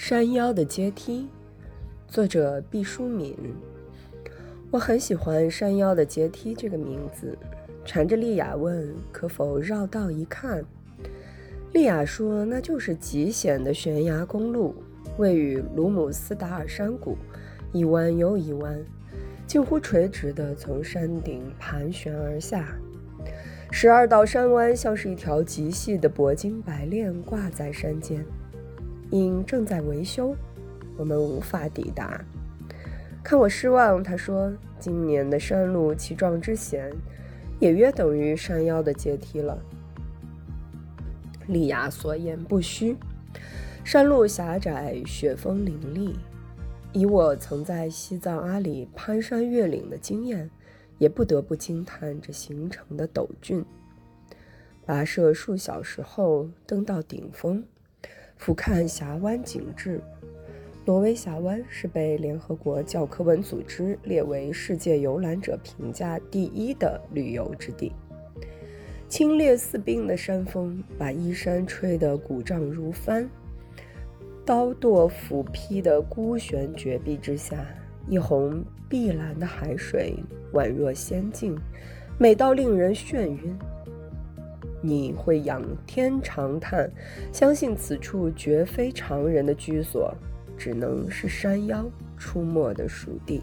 山腰的阶梯，作者毕淑敏。我很喜欢“山腰的阶梯”这个名字，缠着丽亚问可否绕道一看。丽亚说那就是极险的悬崖公路，位于鲁姆斯达尔山谷，一弯又一弯，近乎垂直地从山顶盘旋而下。十二道山弯像是一条极细的铂金白链挂在山间。因正在维修，我们无法抵达。看我失望，他说：“今年的山路奇壮之险，也约等于山腰的阶梯了。”利亚所言不虚，山路狭窄，雪峰林立。以我曾在西藏阿里攀山越岭的经验，也不得不惊叹这行程的陡峻。跋涉数小时后，登到顶峰。俯瞰峡湾景致，挪威峡湾是被联合国教科文组织列为世界游览者评价第一的旅游之地。清冽似冰的山峰把依山吹得鼓胀如帆，刀剁斧劈的孤悬绝壁之下，一泓碧蓝的海水宛若仙境，美到令人眩晕。你会仰天长叹，相信此处绝非常人的居所，只能是山腰出没的蜀地。